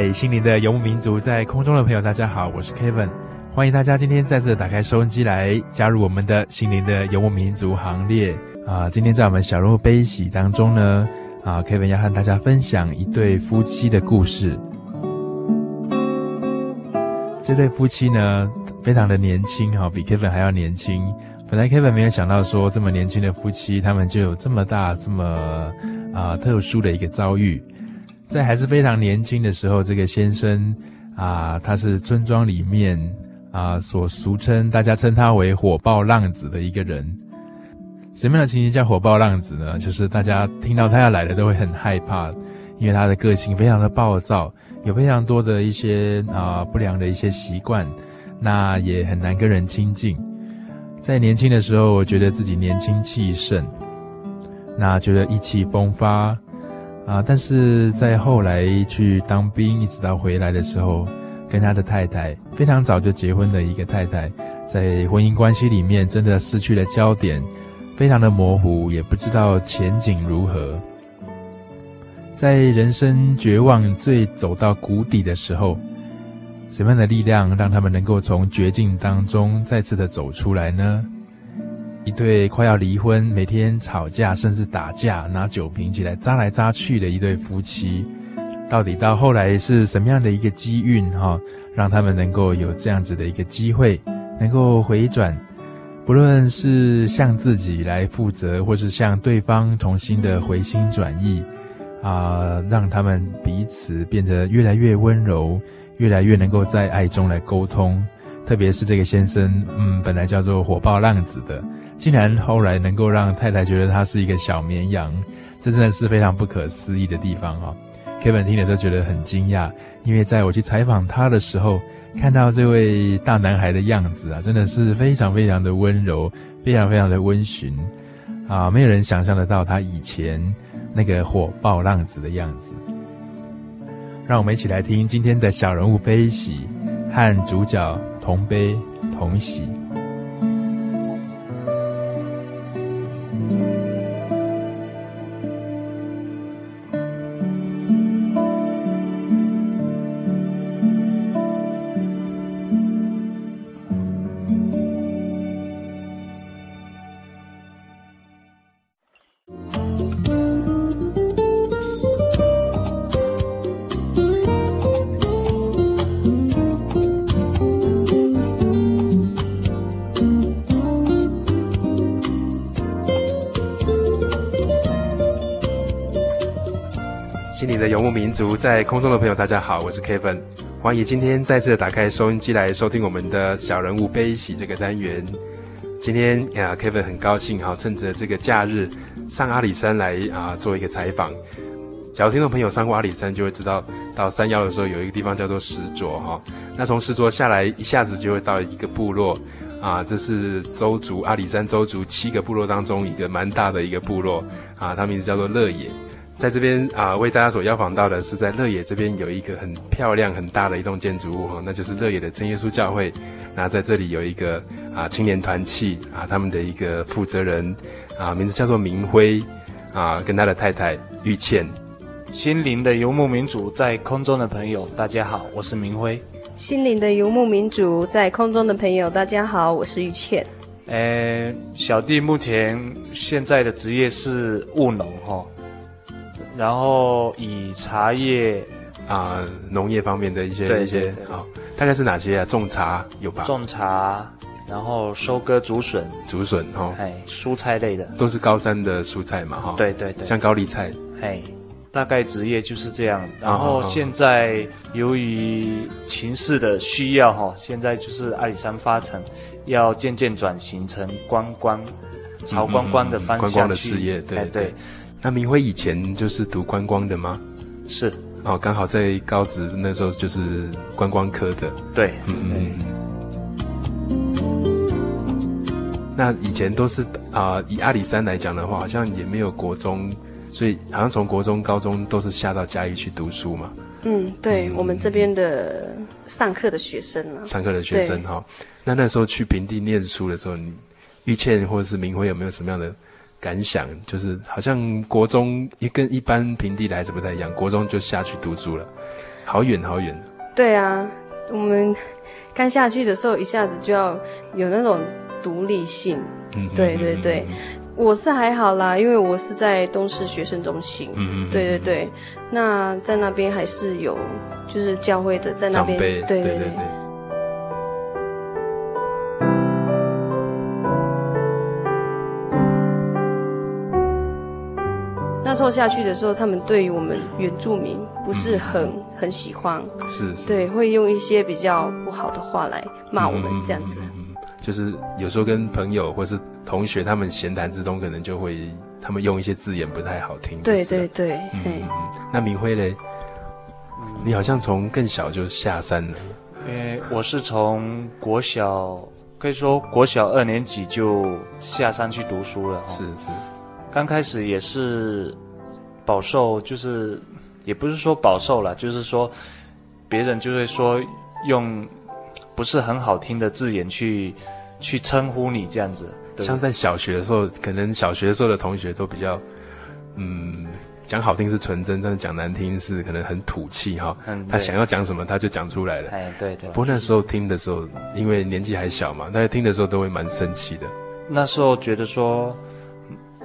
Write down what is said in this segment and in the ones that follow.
嗨，心灵的游牧民族，在空中的朋友，大家好，我是 Kevin，欢迎大家今天再次打开收音机来加入我们的心灵的游牧民族行列啊！今天在我们小人物悲喜当中呢，啊，Kevin 要和大家分享一对夫妻的故事。这对夫妻呢，非常的年轻哈，比 Kevin 还要年轻。本来 Kevin 没有想到说，这么年轻的夫妻，他们就有这么大、这么啊特殊的一个遭遇。在还是非常年轻的时候，这个先生啊，他是村庄里面啊所俗称大家称他为火爆浪子的一个人。什么样的情形叫火爆浪子呢？就是大家听到他要来了都会很害怕，因为他的个性非常的暴躁，有非常多的一些啊不良的一些习惯，那也很难跟人亲近。在年轻的时候，我觉得自己年轻气盛，那觉得意气风发。啊！但是在后来去当兵，一直到回来的时候，跟他的太太非常早就结婚的一个太太，在婚姻关系里面真的失去了焦点，非常的模糊，也不知道前景如何。在人生绝望最走到谷底的时候，什么样的力量让他们能够从绝境当中再次的走出来呢？一对快要离婚、每天吵架甚至打架、拿酒瓶起来砸来砸去的一对夫妻，到底到后来是什么样的一个机运哈，让他们能够有这样子的一个机会，能够回转，不论是向自己来负责，或是向对方重新的回心转意，啊，让他们彼此变得越来越温柔，越来越能够在爱中来沟通。特别是这个先生，嗯，本来叫做火爆浪子的。竟然后来能够让太太觉得他是一个小绵羊，这真的是非常不可思议的地方哦。Kevin 听了都觉得很惊讶，因为在我去采访他的时候，看到这位大男孩的样子啊，真的是非常非常的温柔，非常非常的温驯啊，没有人想象得到他以前那个火爆浪子的样子。让我们一起来听今天的小人物悲喜，和主角同悲同喜。的游牧民族在空中的朋友，大家好，我是 Kevin，欢迎今天再次打开收音机来收听我们的小人物悲喜这个单元。今天呀，Kevin 很高兴哈，趁着这个假日上阿里山来啊做一个采访。假如听众朋友上过阿里山，就会知道到山腰的时候有一个地方叫做石卓哈。那从石卓下来，一下子就会到一个部落啊，这是周族阿里山周族七个部落当中一个蛮大的一个部落啊，它名字叫做乐野。在这边啊，为大家所邀访到的是在乐野这边有一个很漂亮、很大的一栋建筑物哈，那就是乐野的真耶稣教会。那在这里有一个啊青年团契啊，他们的一个负责人啊，名字叫做明辉啊，跟他的太太玉倩。心灵的游牧民族在空中的朋友，大家好，我是明辉。心灵的游牧民族在空中的朋友，大家好，我是玉倩。呃，小弟目前现在的职业是务农哈。然后以茶叶啊，农业方面的一些一些好，大概是哪些啊？种茶有吧？种茶，然后收割竹笋，竹笋哈，哎，蔬菜类的，都是高山的蔬菜嘛哈。对对对，像高丽菜，哎，大概职业就是这样。然后现在由于情势的需要哈，现在就是阿里山发展要渐渐转型成观光，朝观光的方向去，观光的事业，对对。那明辉以前就是读观光的吗？是哦，刚好在高职那时候就是观光科的。对，嗯嗯。那以前都是啊、呃，以阿里山来讲的话，好像也没有国中，所以好像从国中、高中都是下到嘉义去读书嘛。嗯，对，嗯、我们这边的上课的学生啊，上课的学生哈。那那时候去平地念书的时候，你玉倩或者是明辉有没有什么样的？感想就是，好像国中一跟一般平地的孩子不太一样，国中就下去读书了，好远好远。对啊，我们刚下去的时候，一下子就要有那种独立性。嗯，对对对，我是还好啦，因为我是在东市学生中心。嗯嗯。对对对，那在那边还是有，就是教会的在那边。对对对。那时候下去的时候，他们对于我们原住民不是很、嗯、很喜欢，是，是，对，会用一些比较不好的话来骂我们这样子。嗯，就是有时候跟朋友或是同学他们闲谈之中，可能就会他们用一些字眼不太好听。对对对，嗯，嗯，那明辉嘞，你好像从更小就下山了。因为我是从国小，可以说国小二年级就下山去读书了。是是。刚开始也是饱受，就是也不是说饱受了，就是说别人就会说用不是很好听的字眼去去称呼你这样子。像在小学的时候，可能小学的时候的同学都比较，嗯，讲好听是纯真，但是讲难听是可能很土气哈。嗯。他想要讲什么他就讲出来了。哎，对对。不过那时候听的时候，因为年纪还小嘛，大家听的时候都会蛮生气的。那时候觉得说。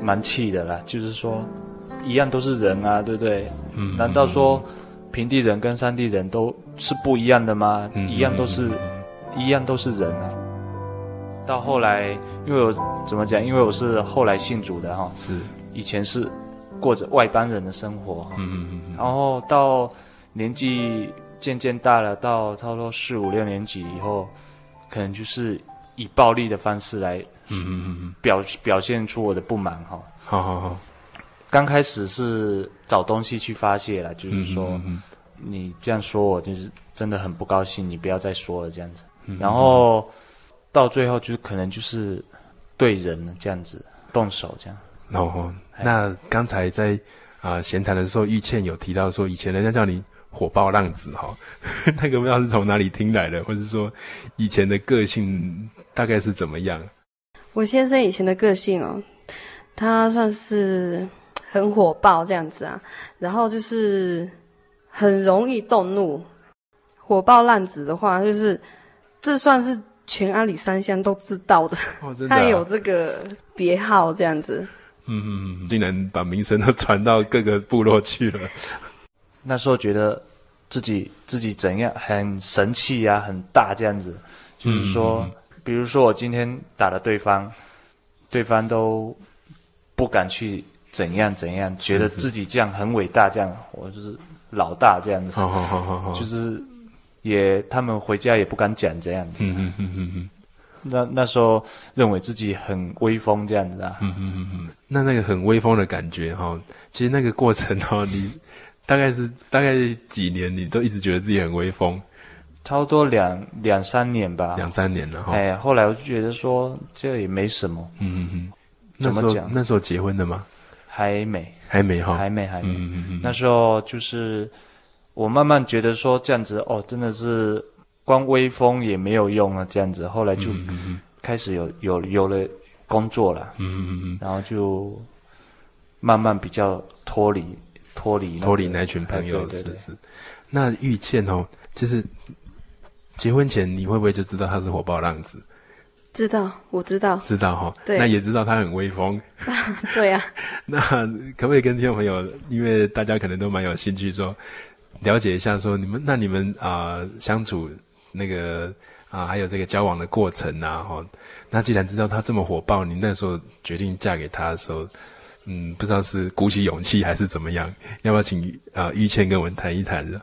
蛮气的啦，就是说，一样都是人啊，对不对？嗯。难道说平地人跟山地人都是不一样的吗？嗯、一样都是，嗯、一样都是人啊。到后来，因为我怎么讲？因为我是后来信主的哈。是。以前是过着外邦人的生活。嗯嗯嗯。然后到年纪渐渐大了，到差不多四五六年级以后，可能就是以暴力的方式来。嗯嗯嗯嗯，表表现出我的不满哈。好好好，刚开始是找东西去发泄了，就是说，嗯嗯你这样说我就是真的很不高兴，你不要再说了这样子。嗯、然后到最后就可能就是对人这样子动手这样。哦，那刚才在啊闲谈的时候，玉倩有提到说，以前人家叫你火爆浪子哈，那个不知道是从哪里听来的，或者说以前的个性大概是怎么样？我先生以前的个性哦，他算是很火爆这样子啊，然后就是很容易动怒。火爆浪子的话，就是这算是全阿里山乡都知道的，哦的啊、他有这个别号这样子。嗯竟然把名声都传到各个部落去了。那时候觉得自己自己怎样很神气啊，很大这样子，就是说。嗯比如说我今天打了对方，对方都不敢去怎样怎样，觉得自己这样很伟大，这样我就是老大这样子，好好好好好，就是也他们回家也不敢讲这样子。嗯嗯嗯嗯嗯。那那时候认为自己很威风这样子啊。嗯嗯嗯嗯。那那个很威风的感觉哈，其实那个过程哈，你 大概是大概几年，你都一直觉得自己很威风。差不多两两三年吧，两三年了哈。哎，后来我就觉得说这也没什么。嗯嗯嗯。怎么讲？那时候结婚的吗？还没，还没哈，还没，还没。嗯嗯嗯。那时候就是我慢慢觉得说这样子哦，真的是光威风也没有用啊，这样子。后来就开始有有有了工作了，嗯嗯嗯，然后就慢慢比较脱离脱离脱离那群朋友，是是。那玉倩哦，就是结婚前你会不会就知道他是火爆浪子？知道，我知道，知道哈。对，那也知道他很威风。对呀、啊。那可不可以跟听众朋友，因为大家可能都蛮有兴趣说，了解一下说你们那你们啊、呃、相处那个啊还有这个交往的过程啊哈。那既然知道他这么火爆，你那时候决定嫁给他的时候，嗯，不知道是鼓起勇气还是怎么样？要不要请啊玉倩跟我们谈一谈呢？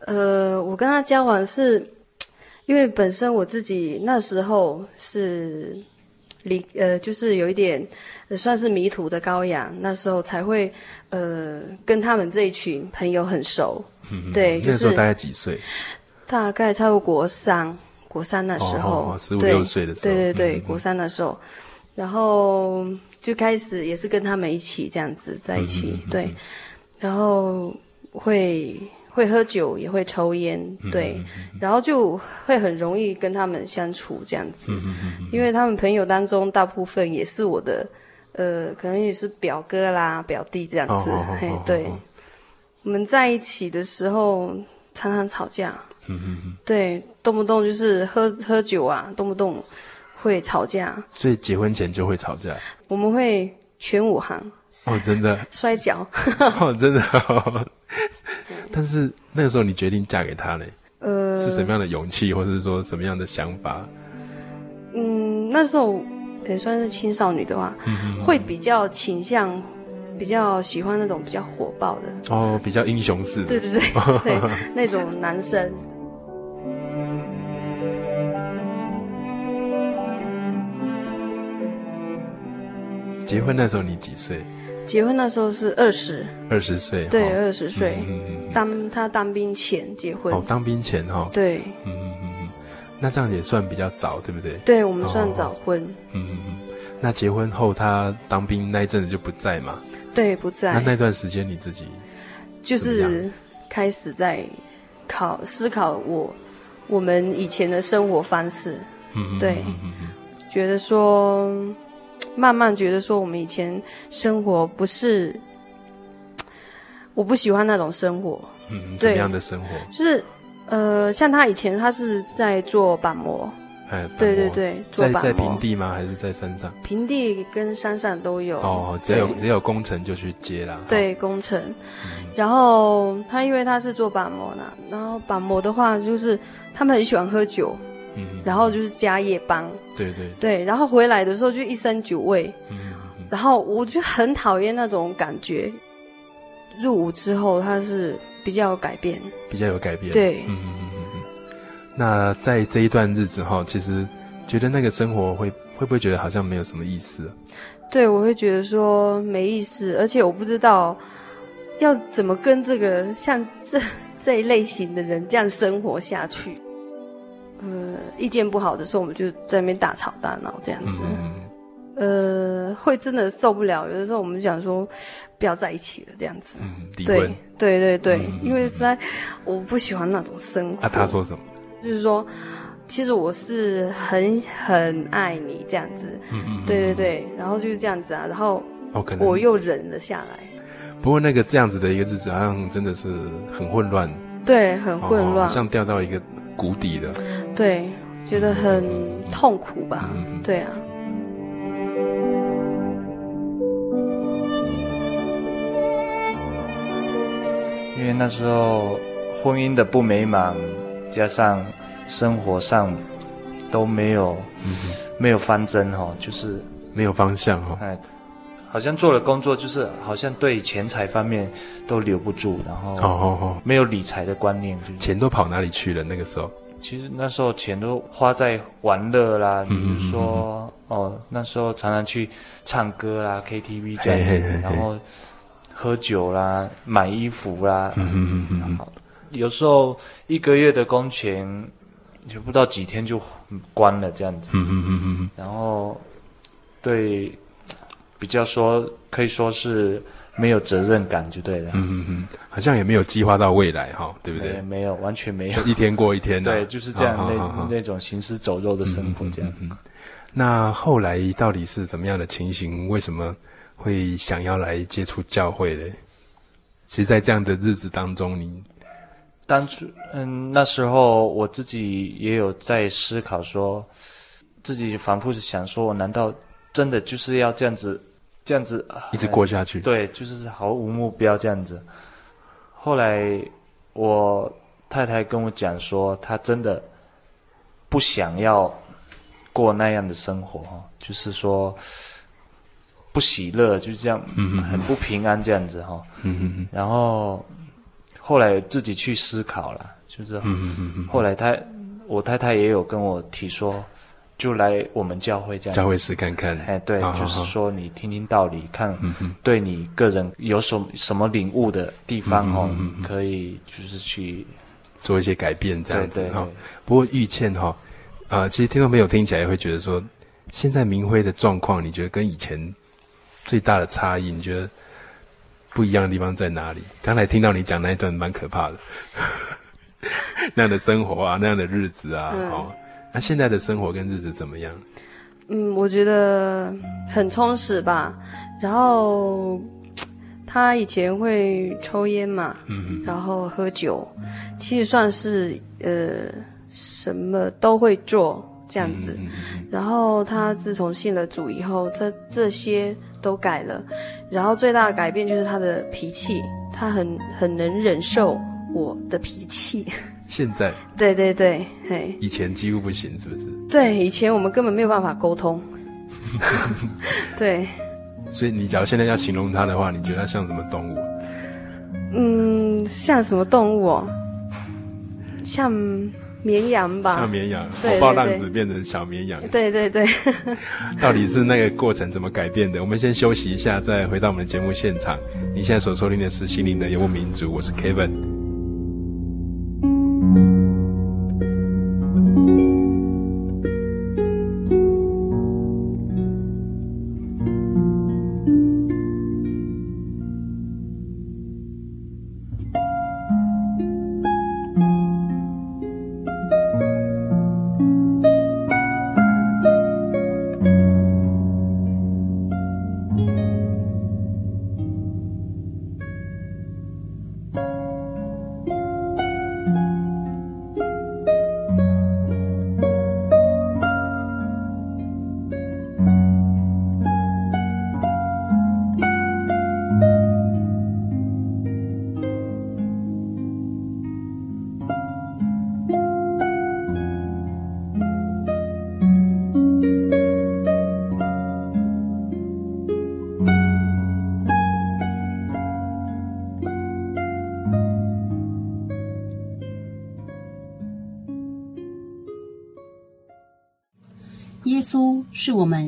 呃，我跟他交往是。因为本身我自己那时候是离呃，就是有一点算是迷途的羔羊，那时候才会呃跟他们这一群朋友很熟。嗯，对，就是、那时候大概几岁？大概差不多国三，国三那时候，十五六岁的时候。对对对，嗯、国三那时候，然后就开始也是跟他们一起这样子在一起，嗯、对，然后会。会喝酒，也会抽烟，对，然后就会很容易跟他们相处这样子，因为他们朋友当中大部分也是我的，呃，可能也是表哥啦、表弟这样子，哦、嘿，对，哦、我们在一起的时候常常吵架，对，动不动就是喝喝酒啊，动不动会吵架，所以结婚前就会吵架，我们会全武行。哦，真的。摔跤。哦，真的、哦。但是那个时候你决定嫁给他呢？呃，是什么样的勇气，或者是说什么样的想法？嗯，那时候也算是青少女的话，会比较倾向，比较喜欢那种比较火爆的哦，比较英雄式的，对对对，对 那种男生。结婚那时候你几岁？结婚那时候是二十，二十岁，对，二十岁。嗯嗯，当他当兵前结婚。哦，当兵前哈。对。嗯嗯嗯嗯，那这样也算比较早，对不对？对，我们算早婚。嗯嗯嗯，那结婚后他当兵那一阵子就不在嘛？对，不在。那那段时间你自己就是开始在考思考我我们以前的生活方式。嗯嗯，对，觉得说。慢慢觉得说，我们以前生活不是，我不喜欢那种生活。嗯，怎么样的生活？就是，呃，像他以前他是在做板模。哎，对对对，做板模。在在平地吗？还是在山上？平地跟山上都有。哦，只要有只要有工程就去接啦。对，工程。然后他因为他是做板模呢，然后板模的话就是他们很喜欢喝酒。嗯，然后就是加夜班，对对对，然后回来的时候就一身酒味，嗯，然后我就很讨厌那种感觉。入伍之后，他是比较有改变，比较有改变，对，嗯嗯嗯嗯。那在这一段日子哈，其实觉得那个生活会会不会觉得好像没有什么意思啊？对，我会觉得说没意思，而且我不知道要怎么跟这个像这 这一类型的人这样生活下去。呃，意见不好的时候，我们就在那边大吵大闹这样子。嗯、呃，会真的受不了。有的时候我们想说，不要在一起了这样子。嗯。对对对对，嗯、因为实在我不喜欢那种生活。啊，他说什么？就是说，其实我是很很爱你这样子。嗯嗯。对对对，然后就是这样子啊，然后我又忍了下来。哦、不过那个这样子的一个日子，好像真的是很混乱。对，很混乱，好像掉到一个。谷底的，对，觉得很痛苦吧？嗯、对啊。因为那时候婚姻的不美满，加上生活上都没有，嗯、没有方针哈，就是没有方向哈。哎，好像做了工作，就是好像对钱财方面都留不住，然后没有理财的观念，钱都跑哪里去了？那个时候。其实那时候钱都花在玩乐啦，比如说、嗯。嗯嗯、哦，那时候常常去唱歌啦，KTV 这样子，嘿嘿嘿嘿。然后喝酒啦，买衣服啦，嗯嗯嗯嗯，有时候一个月的工钱就不到几天就关了这样子，嗯嗯嗯嗯，然后对比较说可以说是没有责任感就对了。嗯嗯嗯，好像也没有计划到未来哈，对不对？没有，完全没有，一天过一天的。对，就是这样那那种行尸走肉的生活这样。那后来到底是怎么样的情形？为什么会想要来接触教会呢？其实，在这样的日子当中，你当初嗯，那时候我自己也有在思考说，说自己反复是想说，我难道真的就是要这样子，这样子一直过下去？对，就是毫无目标这样子。后来我太太跟我讲说，她真的不想要。过那样的生活哈，就是说不喜乐，就这样，很不平安这样子哈。然后后来自己去思考了，就是后来她我太太也有跟我提说，就来我们教会这样。教会试看看。哎，对，就是说你听听道理，看对你个人有什么什么领悟的地方哦，可以就是去做一些改变这样子哈。不过玉倩哈。啊、呃，其实听众朋友听起来也会觉得说，现在明辉的状况，你觉得跟以前最大的差异，你觉得不一样的地方在哪里？刚才听到你讲那一段蛮可怕的，那样的生活啊，那样的日子啊，嗯、哦，那现在的生活跟日子怎么样？嗯，我觉得很充实吧。然后他以前会抽烟嘛，嗯，然后喝酒，其实算是呃。什么都会做这样子，然后他自从信了主以后，他这些都改了，然后最大的改变就是他的脾气，他很很能忍受我的脾气。现在？对对对，嘿。以前几乎不行，是不是？对，以前我们根本没有办法沟通。对。所以你假如现在要形容它的话，你觉得它像什么动物？嗯，像什么动物哦？像。绵羊吧，像绵羊，火爆浪子变成小绵羊。对对对，到底是那个过程怎么改变的？我们先休息一下，再回到我们的节目现场。你现在所收听的是《心灵的游牧民族》，我是 Kevin。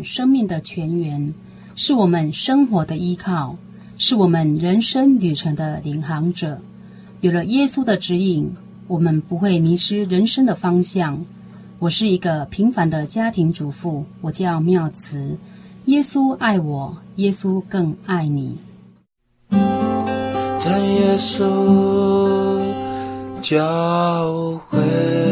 生命的泉源，是我们生活的依靠，是我们人生旅程的领航者。有了耶稣的指引，我们不会迷失人生的方向。我是一个平凡的家庭主妇，我叫妙慈。耶稣爱我，耶稣更爱你。在耶稣教会。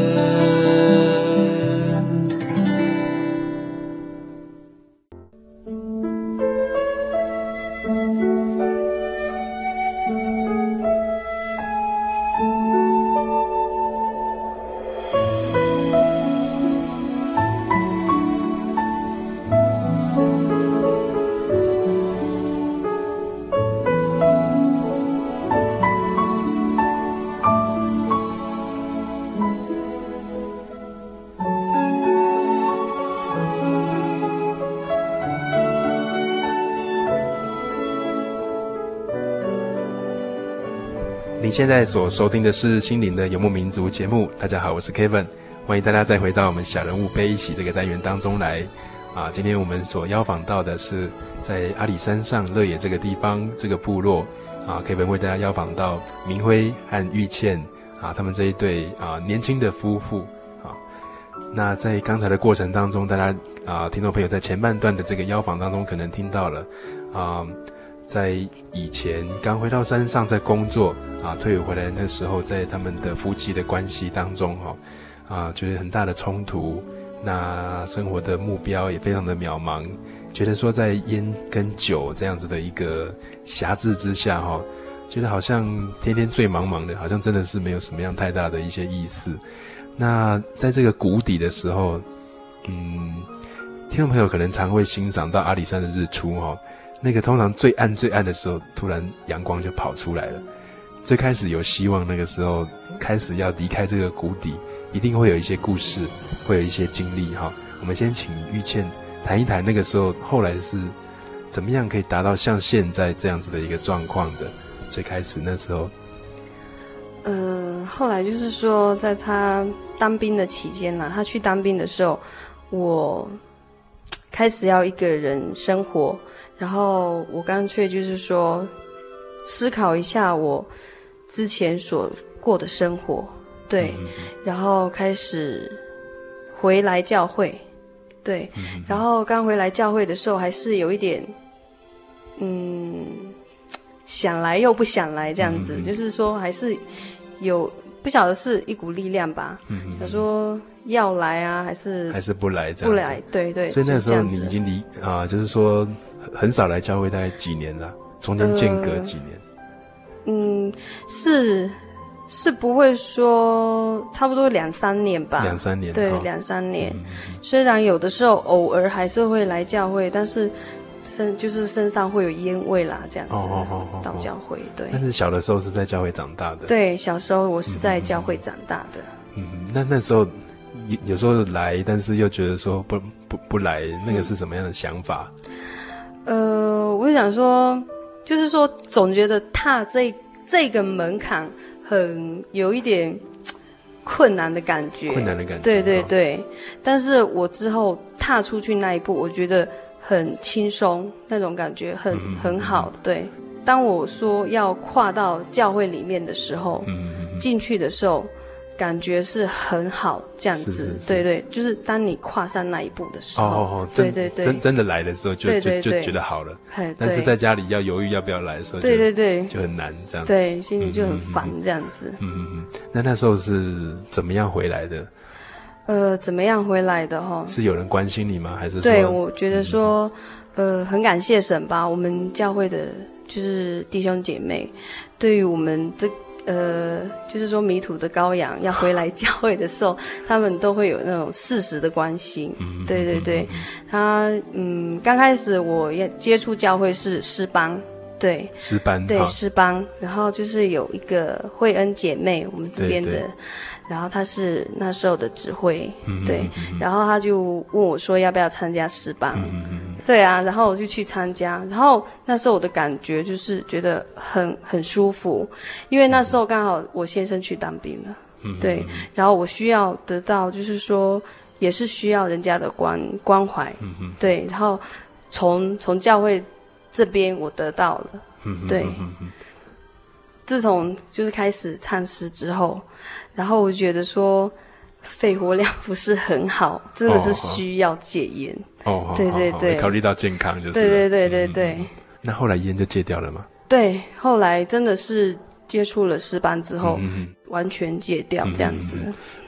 现在所收听的是《心灵的游牧民族》节目。大家好，我是 Kevin，欢迎大家再回到我们小人物悲一起这个单元当中来。啊，今天我们所邀访到的是在阿里山上乐野这个地方这个部落。啊，Kevin 为大家邀访到明辉和玉倩啊，他们这一对啊年轻的夫妇。啊，那在刚才的过程当中，大家啊听众朋友在前半段的这个邀访当中可能听到了啊。在以前刚回到山上在工作啊，退伍回来那时候，在他们的夫妻的关系当中哈，啊，觉得很大的冲突，那生活的目标也非常的渺茫，觉得说在烟跟酒这样子的一个挟制之下哈，觉得好像天天醉茫茫的，好像真的是没有什么样太大的一些意思。那在这个谷底的时候，嗯，听众朋友可能常会欣赏到阿里山的日出哈。那个通常最暗最暗的时候，突然阳光就跑出来了。最开始有希望，那个时候开始要离开这个谷底，一定会有一些故事，会有一些经历哈。我们先请玉倩谈一谈那个时候，后来是怎么样可以达到像现在这样子的一个状况的？最开始那时候，呃，后来就是说，在他当兵的期间呢，他去当兵的时候，我开始要一个人生活。然后我干脆就是说，思考一下我之前所过的生活，对，嗯、然后开始回来教会，对，嗯、然后刚回来教会的时候还是有一点，嗯，想来又不想来这样子，嗯、就是说还是有不晓得是一股力量吧，嗯，想说要来啊，还是还是不来这样，不来，对对。所以那时候你已经离啊，就是说。很少来教会，大概几年了？中间间隔几年？呃、嗯，是是不会说差不多两三年吧？两三年，对，两三年。嗯、虽然有的时候偶尔还是会来教会，但是身就是身上会有烟味啦，这样子。哦哦哦哦。到教会，对。但是小的时候是在教会长大的。对，小时候我是在教会长大的。嗯，那那时候有有时候来，但是又觉得说不不不来，那个是什么样的想法？嗯呃，我想说，就是说，总觉得踏这这个门槛很有一点困难的感觉。困难的感觉。对对对，哦、但是我之后踏出去那一步，我觉得很轻松，那种感觉很、嗯、很好。对，当我说要跨到教会里面的时候，嗯、进去的时候。感觉是很好，这样子，是是是对对，就是当你跨上那一步的时候，哦对对对，真真的来的时候就，就就就觉得好了。但是在家里要犹豫要不要来的时候，对对对，就很难这样子，对，心里就很烦这样子。嗯嗯嗯。那那时候是怎么样回来的？呃，怎么样回来的哈？是有人关心你吗？还是说对，我觉得说，呃，很感谢神吧，我们教会的就是弟兄姐妹，对于我们的。呃，就是说迷途的羔羊要回来 教会的时候，他们都会有那种事实的关心。嗯，对对对，他嗯，刚开始我也接触教会是诗班，对，诗班，对诗班，然后就是有一个惠恩姐妹，我们这边的。对对。然后她是那时候的指挥，嗯、对，嗯、然后她就问我说要不要参加诗班，嗯、对啊，然后我就去参加，然后那时候我的感觉就是觉得很很舒服，因为那时候刚好我先生去当兵了，嗯、对，然后我需要得到就是说也是需要人家的关关怀，嗯、对，然后从从教会这边我得到了，嗯、对，自从就是开始唱诗之后。然后我觉得说，肺活量不是很好，真的是需要戒烟。哦，对对对，考虑到健康就是。对对对对对。那后来烟就戒掉了吗？对，后来真的是接触了诗班之后，完全戒掉这样子。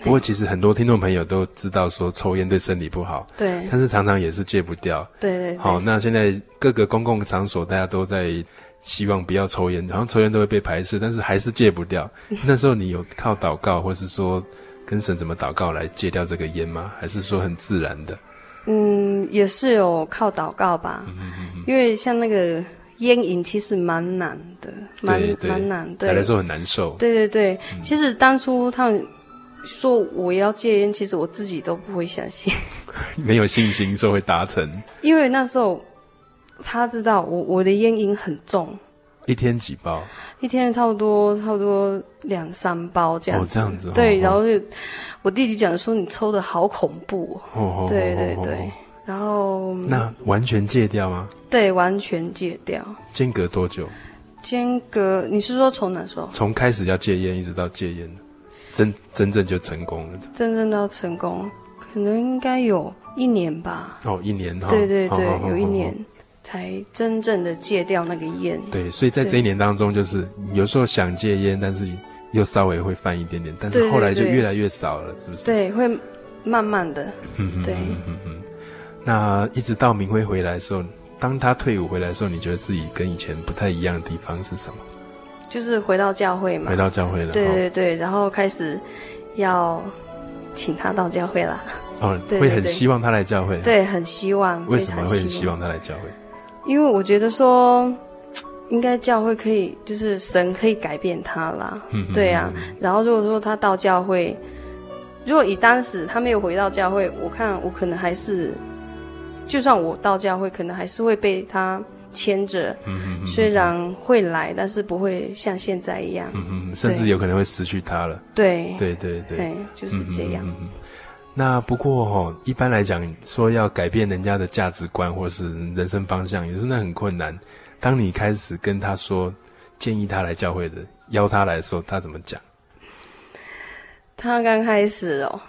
不过其实很多听众朋友都知道说抽烟对身体不好，对，但是常常也是戒不掉。对对。好，那现在各个公共场所大家都在。希望不要抽烟，好像抽烟都会被排斥，但是还是戒不掉。那时候你有靠祷告，或是说跟神怎么祷告来戒掉这个烟吗？还是说很自然的？嗯，也是有靠祷告吧。嗯哼哼哼，因为像那个烟瘾其实蛮难的，蛮蛮难。对，来的时候很难受。对对对，嗯、其实当初他们说我要戒烟，其实我自己都不会相信，没有信心说会达成。因为那时候。他知道我我的烟瘾很重，一天几包？一天差不多差不多两三包这样子。哦，这样子。对，然后就我弟弟讲说你抽的好恐怖。哦。对对对。然后。那完全戒掉吗？对，完全戒掉。间隔多久？间隔，你是说从哪时候？从开始要戒烟一直到戒烟，真真正就成功了。真正到成功，可能应该有一年吧。哦，一年哈。对对对，有一年。才真正的戒掉那个烟。对，所以在这一年当中，就是有时候想戒烟，但是又稍微会犯一点点，但是后来就越来越少了，是不是？对，会慢慢的。嗯对。嗯嗯嗯。那一直到明辉回来的时候，当他退伍回来的时候，你觉得自己跟以前不太一样的地方是什么？就是回到教会嘛。回到教会了。对对对，然后开始要请他到教会了。哦，会很希望他来教会。对，很希望。为什么会很希望他来教会？因为我觉得说，应该教会可以，就是神可以改变他啦。嗯，对啊。然后如果说他到教会，如果以当时他没有回到教会，我看我可能还是，就算我到教会，可能还是会被他牵着。嗯，虽然会来，但是不会像现在一样。嗯，甚至有可能会失去他了。对。对对对。对，就是这样。那不过哦，一般来讲，说要改变人家的价值观或是人生方向，也是那很困难。当你开始跟他说建议他来教会的，邀他来的时候，他怎么讲？他刚开始哦，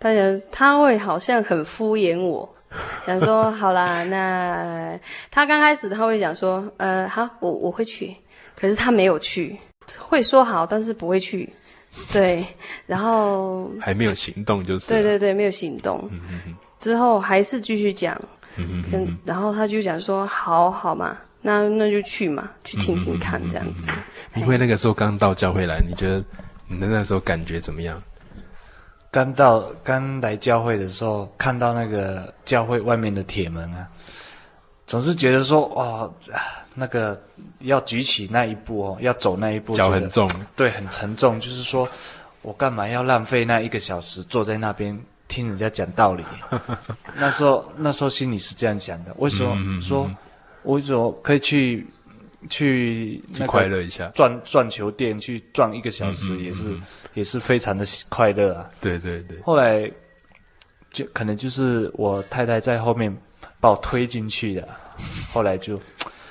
他讲他会好像很敷衍我，想说好啦，那他刚开始他会讲说，呃，好，我我会去，可是他没有去，会说好，但是不会去。对，然后还没有行动，就是对对对，没有行动。嗯哼哼，之后还是继续讲，嗯哼哼，跟然后他就讲说：“好好嘛，那那就去嘛，去听听看这样子。”你会那个时候刚到教会来，你觉得你的那时候感觉怎么样？刚到刚来教会的时候，看到那个教会外面的铁门啊，总是觉得说哇。那个要举起那一步哦，要走那一步，脚很重，对，很沉重。就是说，我干嘛要浪费那一个小时坐在那边听人家讲道理？那时候，那时候心里是这样想的。为什么、嗯、说，为什么可以去去去快乐一下？转转球店去转一个小时，也是、嗯、也是非常的快乐啊。对对对。后来就可能就是我太太在后面把我推进去的，后来就。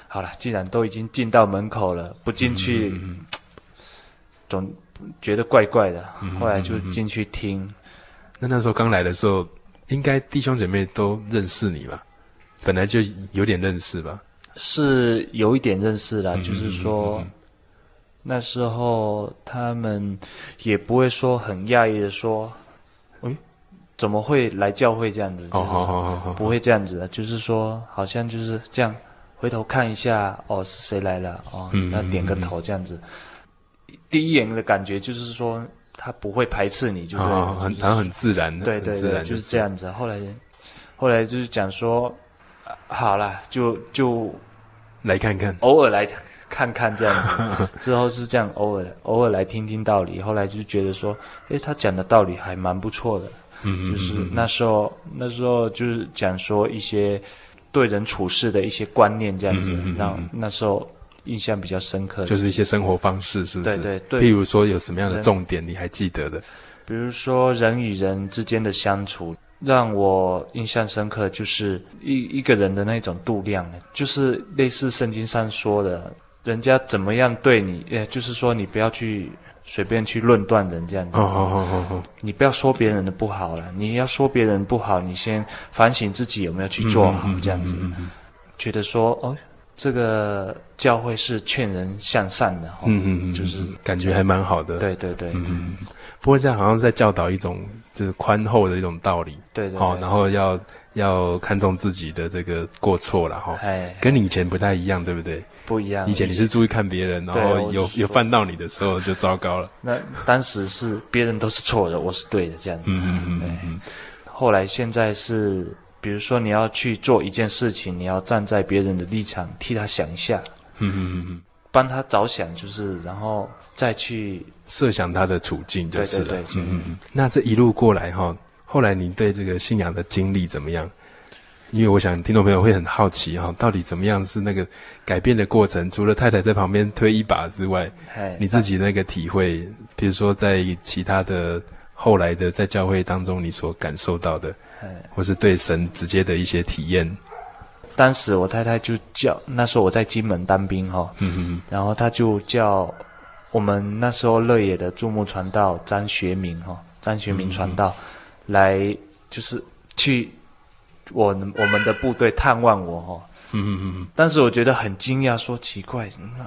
好了，既然都已经进到门口了，不进去，总觉得怪怪的。嗯、后来就进去听。嗯、那那时候刚来的时候，应该弟兄姐妹都认识你吧？本来就有点认识吧？是有一点认识啦，嗯、就是说、嗯、那时候他们也不会说很讶异的说：“哎，怎么会来教会这样子？”哦，好好好好，不会这样子的，就是说好像就是这样。回头看一下，哦，是谁来了？哦，那点个头这样子。嗯、第一眼的感觉就是说，他不会排斥你，就对，哦、很他很自然的，对对对，就是、就是这样子。后来，后来就是讲说，好了，就就来看看，偶尔来看看这样子。之后是这样，偶尔 偶尔来听听道理。后来就觉得说，诶，他讲的道理还蛮不错的。嗯，就是那时候那时候就是讲说一些。对人处事的一些观念，这样子，让、嗯、那时候印象比较深刻。就是一些生活方式，是不是？对对对。譬如说，有什么样的重点你还记得的？比如说，人与人之间的相处，让我印象深刻，就是一一个人的那种度量，就是类似圣经上说的，人家怎么样对你，也，就是说你不要去。随便去论断人这样子，oh, oh, oh, oh, oh. 你不要说别人的不好了。你要说别人不好，你先反省自己有没有去做好这样子。Mm hmm. 觉得说哦，这个教会是劝人向善的，嗯嗯嗯，就是感觉还蛮好的。对对对，嗯，不过这样好像在教导一种就是宽厚的一种道理。对对，好，然后要要看重自己的这个过错了哈。哎，跟你以前不太一样，对不对？不一样。以前你是注意看别人，然后有有犯到你的时候就糟糕了。那当时是别人都是错的，我是对的，这样子。嗯嗯嗯嗯嗯。后来现在是，比如说你要去做一件事情，你要站在别人的立场替他想一下。嗯嗯嗯嗯。帮他着想，就是然后再去设想他的处境，就是了。对对对。嗯嗯。那这一路过来哈，后来你对这个信仰的经历怎么样？因为我想听众朋友会很好奇哈，到底怎么样是那个改变的过程？除了太太在旁边推一把之外，你自己那个体会，比如说在其他的后来的在教会当中你所感受到的，或是对神直接的一些体验。当时我太太就叫，那时候我在金门当兵哈，嗯嗯，然后他就叫我们那时候乐野的注目传道张学明哈，张学明传道来就是去。我我们的部队探望我哈。嗯嗯嗯嗯。但是我觉得很惊讶，说奇怪，那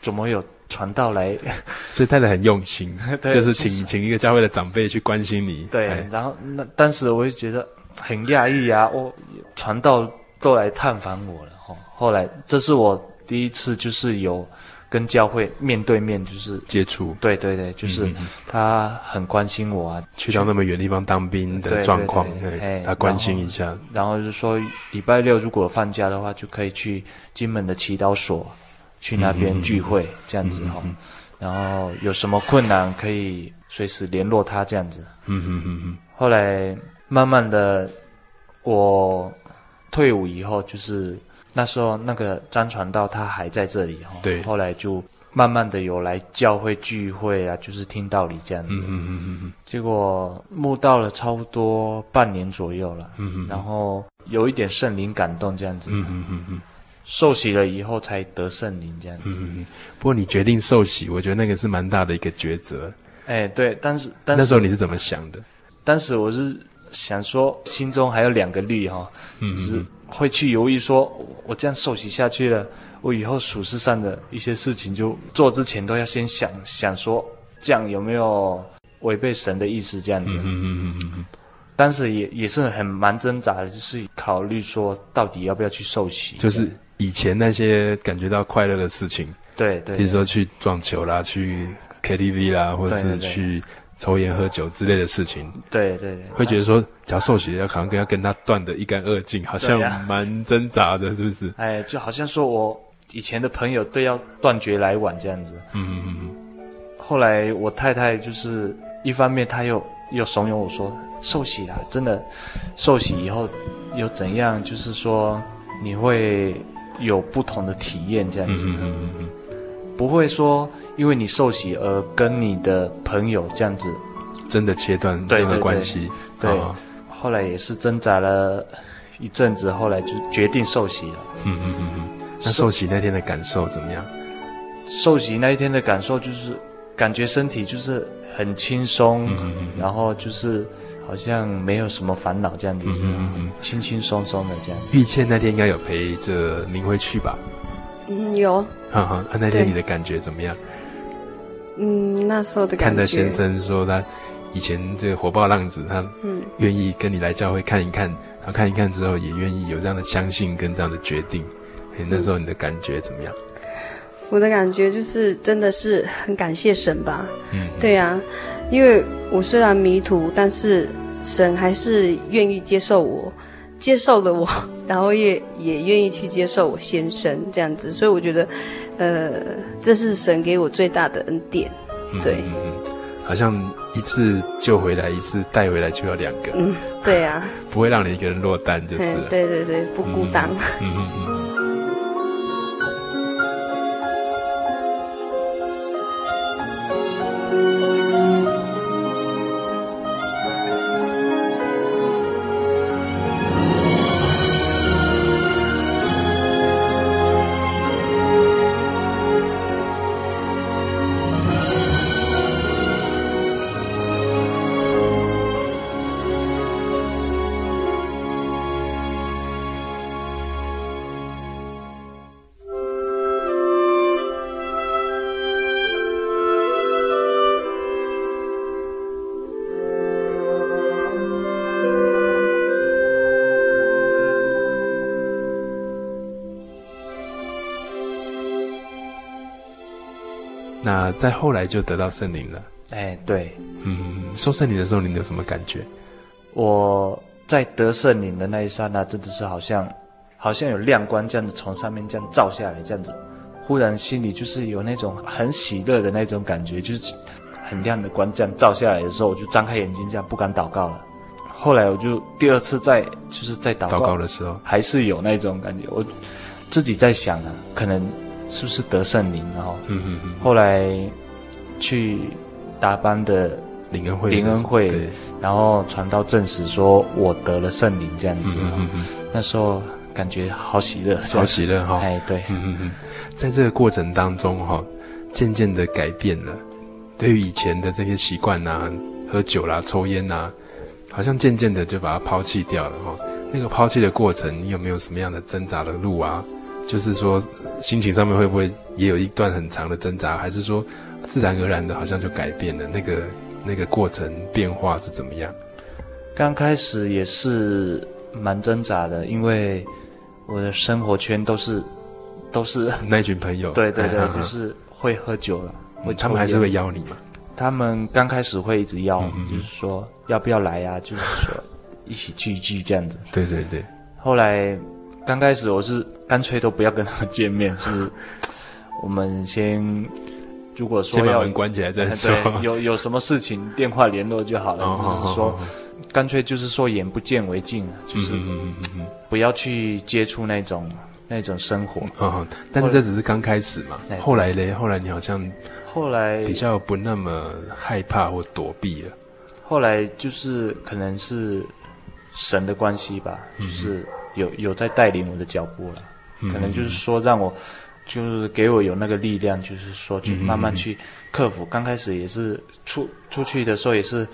怎么有传道来？所以太太很用心，就是请请一个教会的长辈去关心你。对，哎、然后那当时我就觉得很讶异啊，我传道都来探访我了哈。后来这是我第一次就是有。跟教会面对面就是接触，对对对，就是他很关心我啊。去到那么远地方当兵的状况，对，他关心一下。然后就说礼拜六如果放假的话，就可以去金门的祈祷所，去那边聚会这样子哈。然后有什么困难可以随时联络他这样子。嗯哼哼哼。后来慢慢的，我退伍以后就是。那时候那个张传道他还在这里哈，对，后来就慢慢的有来教会聚会啊，就是听道理这样子。嗯嗯嗯嗯。结果慕到了差不多半年左右了，嗯嗯。然后有一点圣灵感动这样子。嗯嗯嗯嗯。受洗了以后才得圣灵这样子。嗯嗯。不过你决定受洗，我觉得那个是蛮大的一个抉择。哎，对，但是但是那时候你是怎么想的？当时我是想说，心中还有两个虑哈，嗯嗯。就是会去犹豫说，我这样受洗下去了，我以后属事上的一些事情，就做之前都要先想想说，这样有没有违背神的意思这样子。嗯嗯嗯嗯。当时也也是很蛮挣扎的，就是考虑说，到底要不要去受洗。就是以前那些感觉到快乐的事情，对对，比如说去撞球啦，去 KTV 啦，或者是去。抽烟喝酒之类的事情，对对对，会觉得说，只要受洗要好像跟要跟他断得一干二净，好像蛮挣扎的，是不是？哎，就好像说我以前的朋友都要断绝来往这样子。嗯嗯嗯嗯。后来我太太就是一方面，她又又怂恿我说，受洗啦，真的，受洗以后有怎样，就是说你会有不同的体验这样子。嗯嗯嗯嗯。不会说，因为你受洗而跟你的朋友这样子，真的切断任何关系。对，后来也是挣扎了一阵子，后来就决定受洗了。嗯嗯嗯嗯。那受洗那天的感受怎么样？受洗那一天的感受就是，感觉身体就是很轻松，然后就是好像没有什么烦恼这样子，嗯嗯嗯，轻轻松松的这样。玉倩那天应该有陪着明辉去吧？嗯，有。哈哈，那天你的感觉怎么样？嗯，那时候的感觉。看到先生说他以前这个火爆浪子，他嗯愿意跟你来教会看一看，然后看一看之后也愿意有这样的相信跟这样的决定。那时候你的感觉怎么样？我的感觉就是真的是很感谢神吧。嗯，对呀，因为我虽然迷途，但是神还是愿意接受我。接受了我，然后也也愿意去接受我先生这样子，所以我觉得，呃，这是神给我最大的恩典，对，嗯嗯嗯，好像一次救回来，一次带回来就要两个，嗯，对呀，不会让你一个人落单就是了，对对对，不孤单，嗯嗯嗯。嗯那再后来就得到圣灵了。哎，对，嗯，受圣灵的时候，你有什么感觉？我在得圣灵的那一刹那，真的是好像，好像有亮光这样子从上面这样照下来，这样子，忽然心里就是有那种很喜乐的那种感觉，就是很亮的光这样照下来的时候，我就张开眼睛这样不敢祷告了。后来我就第二次在就是在祷告，祷告的时候，还是有那种感觉，我自己在想啊，可能。是不是得圣灵？然后，嗯嗯嗯，后来去达班的灵恩会，灵恩会，然后传道证实说我得了圣灵，这样子。嗯嗯嗯，那时候感觉好喜乐，好喜乐哈。哎，对，嗯嗯嗯，在这个过程当中哈，渐渐的改变了，对于以前的这些习惯呐，喝酒啦、抽烟呐，好像渐渐的就把它抛弃掉了哈。那个抛弃的过程，你有没有什么样的挣扎的路啊？就是说，心情上面会不会也有一段很长的挣扎，还是说自然而然的，好像就改变了？那个那个过程变化是怎么样？刚开始也是蛮挣扎的，因为我的生活圈都是都是 那群朋友，对对对，就是会喝酒了，嗯、他们还是会邀你嘛？他们刚开始会一直邀，嗯、就是说要不要来呀、啊？就是说一起聚一聚这样子。对对对。后来刚开始我是干脆都不要跟他们见面，是我们先如果说要先把门关起来再说，对有有什么事情电话联络就好了，哦、就是说。哦干脆就是说眼不见为净，就是不要去接触那种那种生活。嗯，但是这只是刚开始嘛。后来嘞，后来你好像后来比较不那么害怕或躲避了。后来就是可能是神的关系吧，就是有有在带领我的脚步了。可能就是说让我就是给我有那个力量，就是说去慢慢去克服。刚开始也是出出去的时候也是。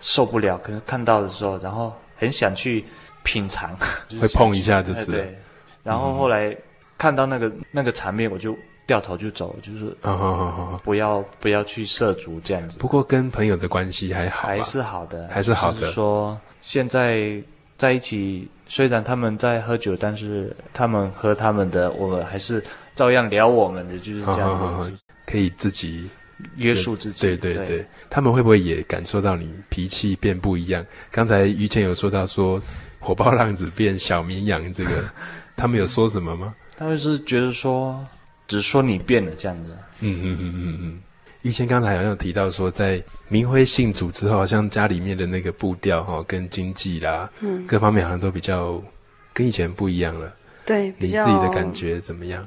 受不了，可能看到的时候，然后很想去品尝，就是、会碰一下就是。对，然后后来看到那个那个场面，我就掉头就走，就是不要不要去涉足这样子。不过跟朋友的关系还好，还是好的，还是好的。说现在在一起，虽然他们在喝酒，但是他们喝他们的，我们还是照样聊我们的，就是这样子，可以自己。约束自己，对对对，对，他们会不会也感受到你脾气变不一样？刚才于谦有说到说火爆浪子变小绵羊，这个 他们有说什么吗？他们是觉得说，只说你变了这样子。嗯嗯嗯嗯嗯。于谦刚才好像有提到说，在明辉信主之后，好像家里面的那个步调哈，跟经济啦，嗯，各方面好像都比较跟以前不一样了。对，你自己的感觉怎么样？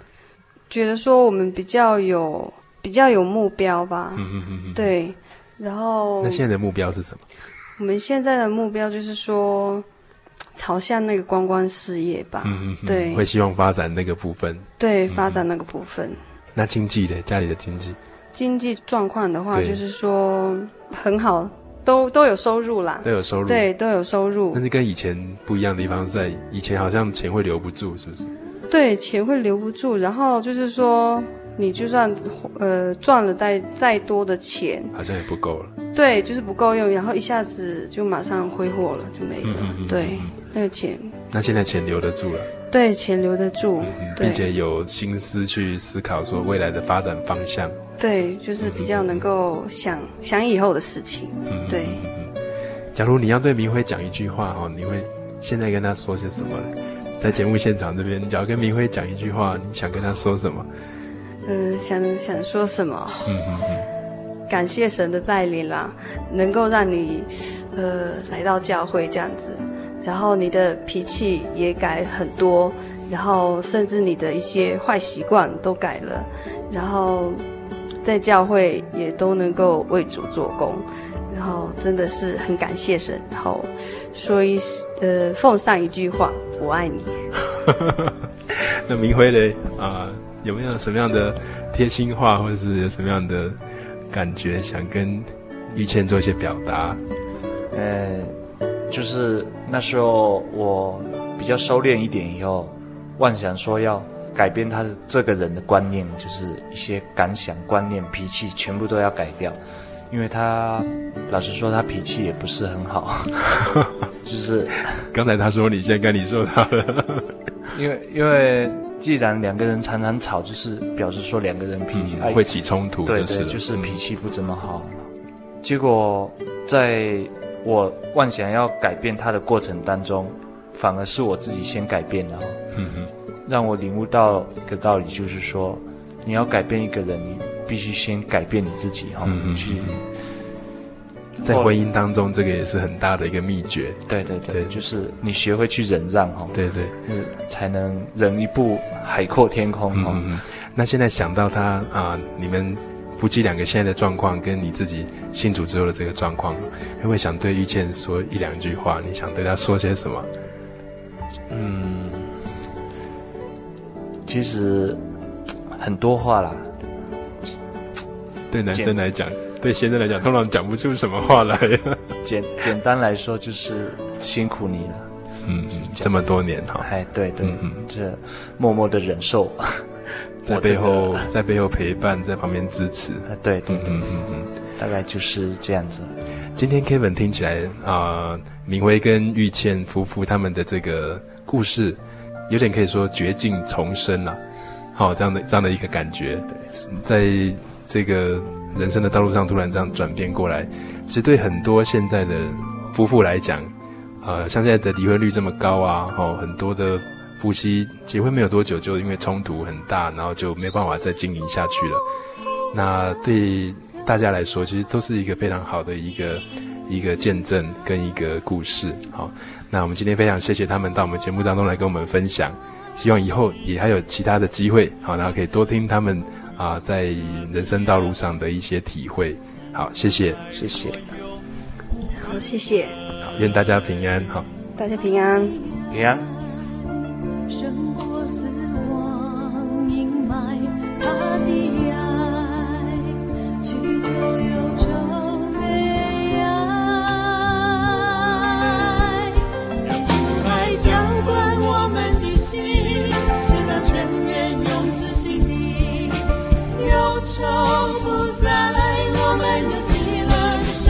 觉得说我们比较有。比较有目标吧，嗯嗯嗯嗯，对，然后那现在的目标是什么？我们现在的目标就是说，朝向那个观光事业吧，嗯嗯，对，会希望发展那个部分，对，发展那个部分。嗯、那经济的家里的经济，经济状况的话，就是说很好，都都有收入啦，都有收入，对，都有收入。但是跟以前不一样的地方在以前好像钱会留不住，是不是？对，钱会留不住，然后就是说。你就算呃赚了再再多的钱，好像也不够了。对，就是不够用，然后一下子就马上挥霍了，就没了。嗯嗯嗯、对，那个钱。那现在钱留得住了。对，钱留得住，嗯、并且有心思去思考说未来的发展方向。对，就是比较能够想、嗯、想以后的事情。嗯，对。假如你要对明辉讲一句话哈，你会现在跟他说些什么？在节目现场这边，你只要跟明辉讲一句话，你想跟他说什么？嗯，想想说什么？嗯嗯嗯，感谢神的带领啦，能够让你，呃，来到教会这样子，然后你的脾气也改很多，然后甚至你的一些坏习惯都改了，然后在教会也都能够为主做工，然后真的是很感谢神，然后说一呃奉上一句话，我爱你。那明辉嘞啊？呃有没有什么样的贴心话，或者是有什么样的感觉，想跟于谦做一些表达？呃，就是那时候我比较收敛一点以后，妄想说要改变他的这个人的观念，就是一些感想、观念、脾气全部都要改掉，因为他老实说他脾气也不是很好，就是刚才他说你，现在跟你说他了，因 为因为。既然两个人常常吵，就是表示说两个人脾气、嗯、会起冲突，对对，就是脾气不怎么好。嗯、结果在我妄想要改变他的过程当中，反而是我自己先改变了，嗯哼，让我领悟到一个道理，就是说你要改变一个人，你必须先改变你自己，哈、去。在婚姻当中，这个也是很大的一个秘诀。对对对，对就是你学会去忍让哈。对对，嗯，才能忍一步海阔天空哈。嗯，那现在想到他啊、呃，你们夫妻两个现在的状况，跟你自己信主之后的这个状况，会不会想对玉倩说一两句话？你想对他说些什么？嗯，其实很多话啦。对男生来讲。对先生来讲，通常讲不出什么话来。简简单来说，就是辛苦你了。嗯嗯，这么多年哈，哎，对对，嗯，这默默的忍受，在背后在背后陪伴，在旁边支持，对对，嗯嗯嗯嗯，大概就是这样子。今天 Kevin 听起来啊，明辉跟玉倩夫妇他们的这个故事，有点可以说绝境重生了，好，这样的这样的一个感觉，在这个人生的道路上突然这样转变过来，其实对很多现在的夫妇来讲。呃，像现在的离婚率这么高啊，哦，很多的夫妻结婚没有多久，就因为冲突很大，然后就没办法再经营下去了。那对大家来说，其实都是一个非常好的一个一个见证跟一个故事。好，那我们今天非常谢谢他们到我们节目当中来跟我们分享，希望以后也还有其他的机会，好，然后可以多听他们啊、呃、在人生道路上的一些体会。好，谢谢，谢谢，好，谢谢。愿大家平安，好，大家平安，平安。胜过死亡阴霾，他的爱去透忧愁悲哀，让主爱浇灌我们的心，使那尘缘永自心底，忧愁不再，我们有喜乐的生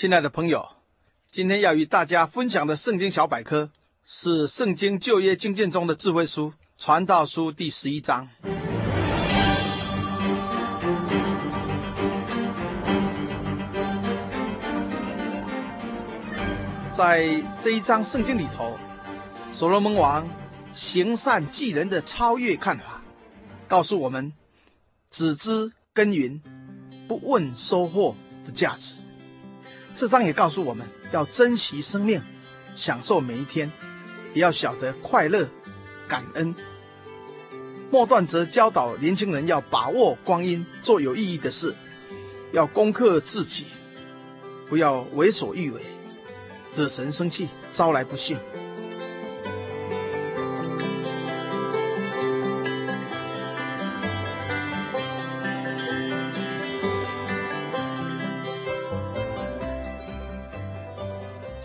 亲爱的朋友，今天要与大家分享的圣经小百科是《圣经旧约经卷中的智慧书》《传道书》第十一章。在这一章圣经里头，所罗门王行善济人的超越看法，告诉我们只知耕耘，不问收获的价值。这章也告诉我们要珍惜生命，享受每一天，也要晓得快乐、感恩。末段则教导年轻人要把握光阴，做有意义的事，要攻克自己，不要为所欲为，惹神生气，招来不幸。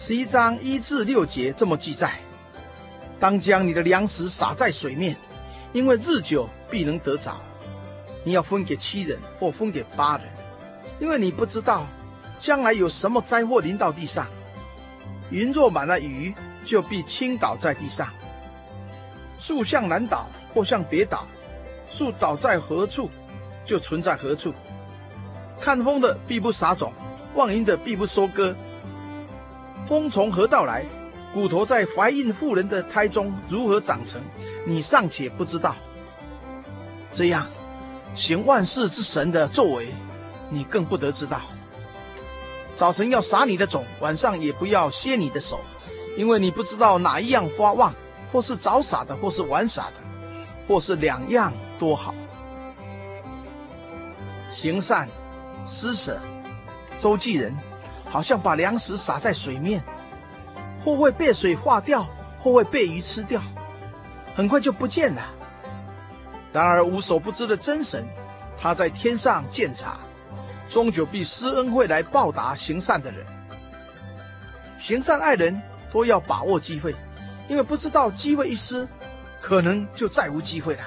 十一章一至六节这么记载：当将你的粮食撒在水面，因为日久必能得着。你要分给七人或分给八人，因为你不知道将来有什么灾祸临到地上。云若满了雨，就必倾倒在地上。树向南倒或向北倒，树倒在何处，就存在何处。看风的必不撒种，望云的必不收割。风从何道来？骨头在怀孕妇人的胎中如何长成？你尚且不知道。这样，行万事之神的作为，你更不得知道。早晨要撒你的种，晚上也不要歇你的手，因为你不知道哪一样发旺，或是早撒的，或是晚撒的，或是两样多好。行善，施舍，周济人。好像把粮食撒在水面，或会被水化掉，或会被鱼吃掉，很快就不见了。然而无所不知的真神，他在天上鉴察，终究必施恩惠来报答行善的人。行善爱人都要把握机会，因为不知道机会一失，可能就再无机会了。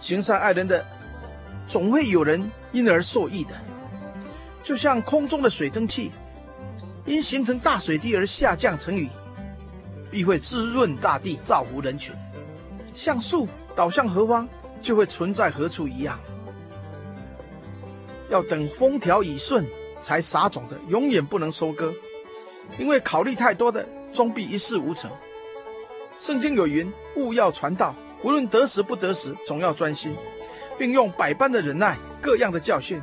行善爱人的，总会有人因而受益的。就像空中的水蒸气因形成大水滴而下降成雨，必会滋润大地，造福人群。像树倒向何方，就会存在何处一样。要等风调雨顺才撒种的，永远不能收割，因为考虑太多的，终必一事无成。圣经有云：勿要传道，无论得时不得时，总要专心，并用百般的忍耐，各样的教训，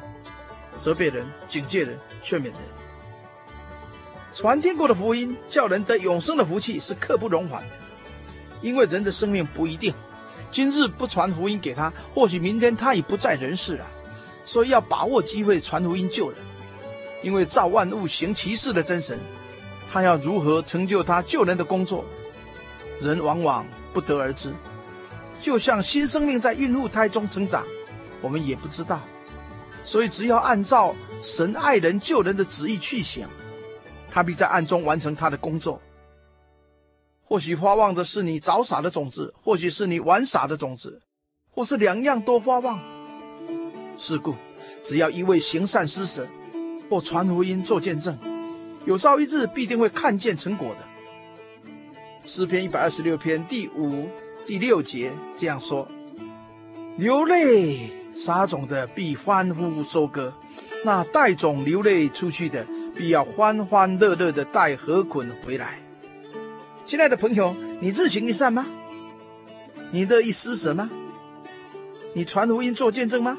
责备人、警戒人、劝勉人。传天国的福音，叫人得永生的福气，是刻不容缓。因为人的生命不一定，今日不传福音给他，或许明天他已不在人世了。所以要把握机会传福音救人。因为造万物行其事的真神，他要如何成就他救人的工作，人往往不得而知。就像新生命在孕妇胎中成长，我们也不知道。所以只要按照神爱人救人的旨意去想，他必在暗中完成他的工作。或许发旺的是你早撒的种子，或许是你晚撒的种子，或是两样都发旺。是故，只要一味行善施舍，或传福音做见证，有朝一日必定会看见成果的。诗篇一百二十六篇第五、第六节这样说：“流泪撒种的必欢呼收割，那带种流泪出去的，必要欢欢乐乐的带禾捆回来。”亲爱的朋友，你日行一善吗？你乐意施舍吗？你传福音做见证吗？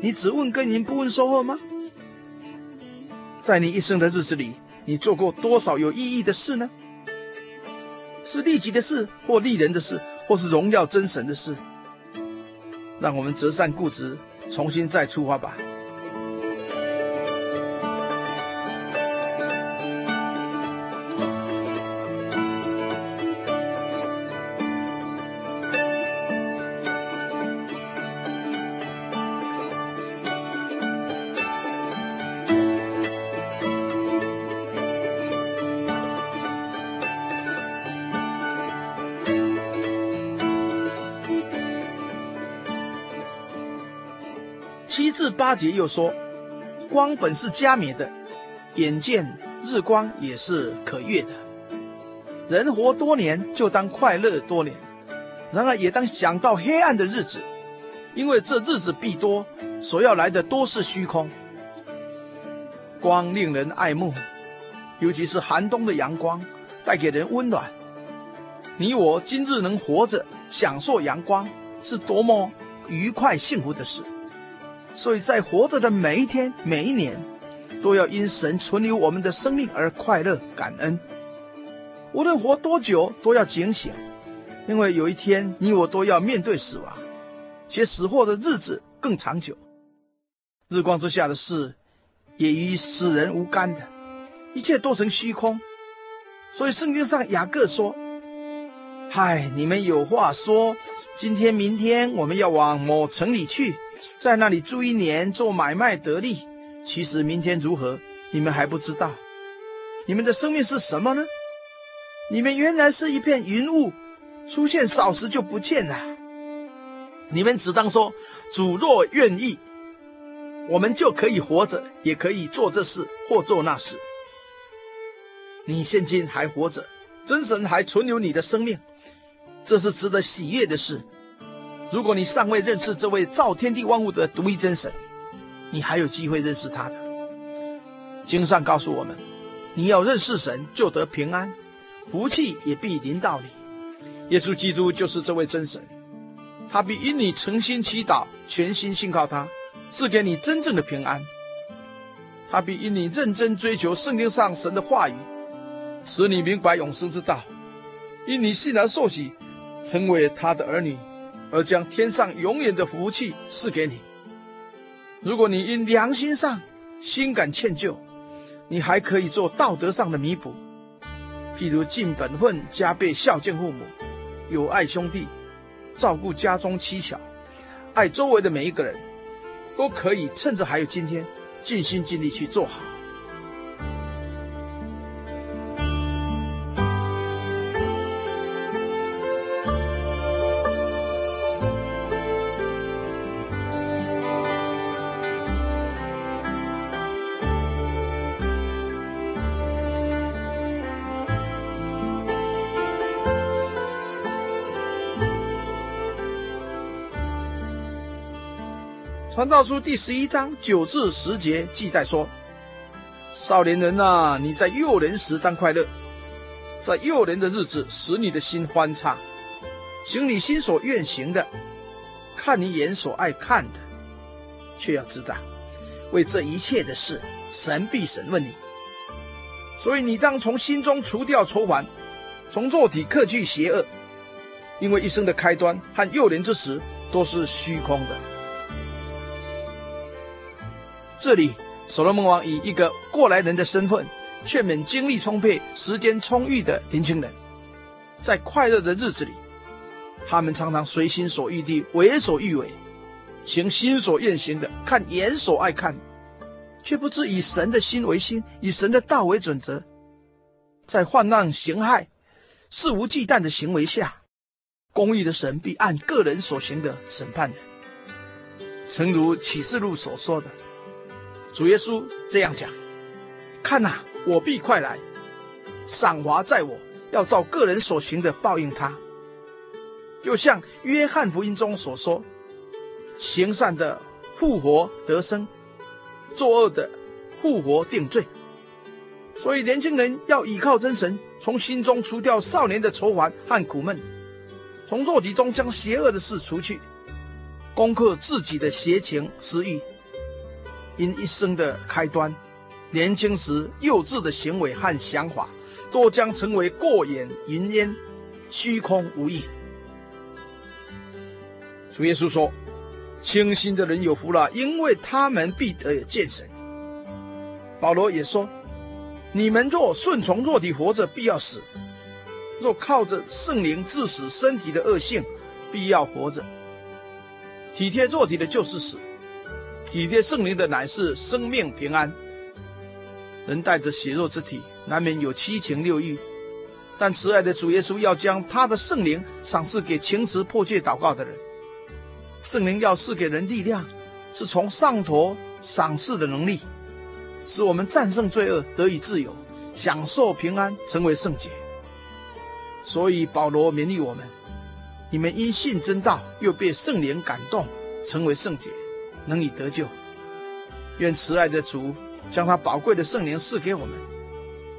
你只问耕耘不问收获吗？在你一生的日子里，你做过多少有意义的事呢？是利己的事，或利人的事，或是荣耀真神的事？让我们择善固执，重新再出发吧。八节又说，光本是加冕的，眼见日光也是可悦的。人活多年，就当快乐多年；然而也当想到黑暗的日子，因为这日子必多，所要来的多是虚空。光令人爱慕，尤其是寒冬的阳光，带给人温暖。你我今日能活着，享受阳光，是多么愉快幸福的事。所以在活着的每一天、每一年，都要因神存留我们的生命而快乐感恩。无论活多久，都要警醒，因为有一天你我都要面对死亡，且死后的日子更长久。日光之下的事，也与死人无干的，一切都成虚空。所以圣经上雅各说：“嗨，你们有话说，今天、明天我们要往某城里去。”在那里住一年，做买卖得利。其实明天如何，你们还不知道。你们的生命是什么呢？你们原来是一片云雾，出现少时就不见了。你们只当说：主若愿意，我们就可以活着，也可以做这事或做那事。你现今还活着，真神还存留你的生命，这是值得喜悦的事。如果你尚未认识这位造天地万物的独一真神，你还有机会认识他的。经上告诉我们，你要认识神，就得平安，福气也必临到你。耶稣基督就是这位真神，他必因你诚心祈祷、全心信靠他，赐给你真正的平安。他必因你认真追求圣经上神的话语，使你明白永生之道。因你信而受洗，成为他的儿女。而将天上永远的福气赐给你。如果你因良心上心感歉疚，你还可以做道德上的弥补，譬如尽本分、加倍孝敬父母、友爱兄弟、照顾家中妻小、爱周围的每一个人，都可以趁着还有今天，尽心尽力去做好。传道书第十一章九至十节记载说：“少年人啊，你在幼年时当快乐，在幼年的日子使你的心欢畅，行你心所愿行的，看你眼所爱看的，却要知道，为这一切的事，神必审问你。所以你当从心中除掉愁烦，从肉体克去邪恶，因为一生的开端和幼年之时都是虚空的。”这里，所罗门王以一个过来人的身份，劝勉精力充沛、时间充裕的年轻人，在快乐的日子里，他们常常随心所欲地为所欲为，行心所愿行的，看眼所爱看，却不知以神的心为心，以神的道为准则，在患难行害、肆无忌惮的行为下，公义的神必按个人所行的审判人。诚如启示录所说的。主耶稣这样讲：“看呐，我必快来，赏罚在我，要照个人所行的报应他。”又像约翰福音中所说：“行善的复活得生，作恶的复活定罪。”所以，年轻人要倚靠真神，从心中除掉少年的愁烦和苦闷，从肉体中将邪恶的事除去，攻克自己的邪情私欲。因一生的开端，年轻时幼稚的行为和想法，都将成为过眼云烟，虚空无益。主耶稣说：“清心的人有福了，因为他们必得见神。”保罗也说：“你们若顺从肉体活着，必要死；若靠着圣灵致死身体的恶性，必要活着。体贴肉体的就是死。”体贴圣灵的乃是生命平安。人带着血肉之体，难免有七情六欲，但慈爱的主耶稣要将他的圣灵赏赐给情慈迫切祷告的人。圣灵要赐给人力量，是从上头赏赐的能力，使我们战胜罪恶，得以自由，享受平安，成为圣洁。所以保罗勉励我们：你们因信真道，又被圣灵感动，成为圣洁。能以得救，愿慈爱的主将他宝贵的圣灵赐给我们，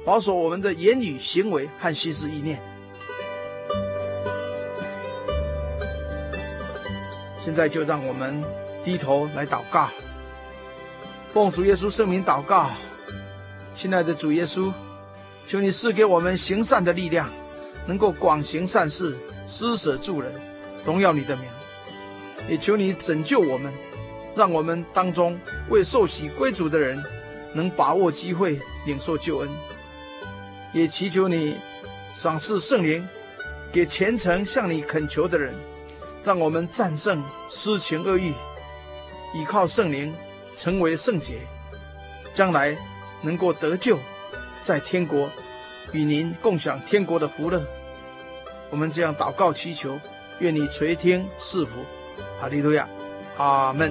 保守我们的言语、行为和心思意念。现在就让我们低头来祷告，奉主耶稣圣名祷告，亲爱的主耶稣，求你赐给我们行善的力量，能够广行善事，施舍助人，荣耀你的名。也求你拯救我们。让我们当中为受洗归主的人，能把握机会领受救恩，也祈求你赏赐圣灵，给虔诚向你恳求的人，让我们战胜私情恶欲，依靠圣灵成为圣洁，将来能够得救，在天国与您共享天国的福乐。我们这样祷告祈求，愿你垂听赐福，哈利路亚，阿门。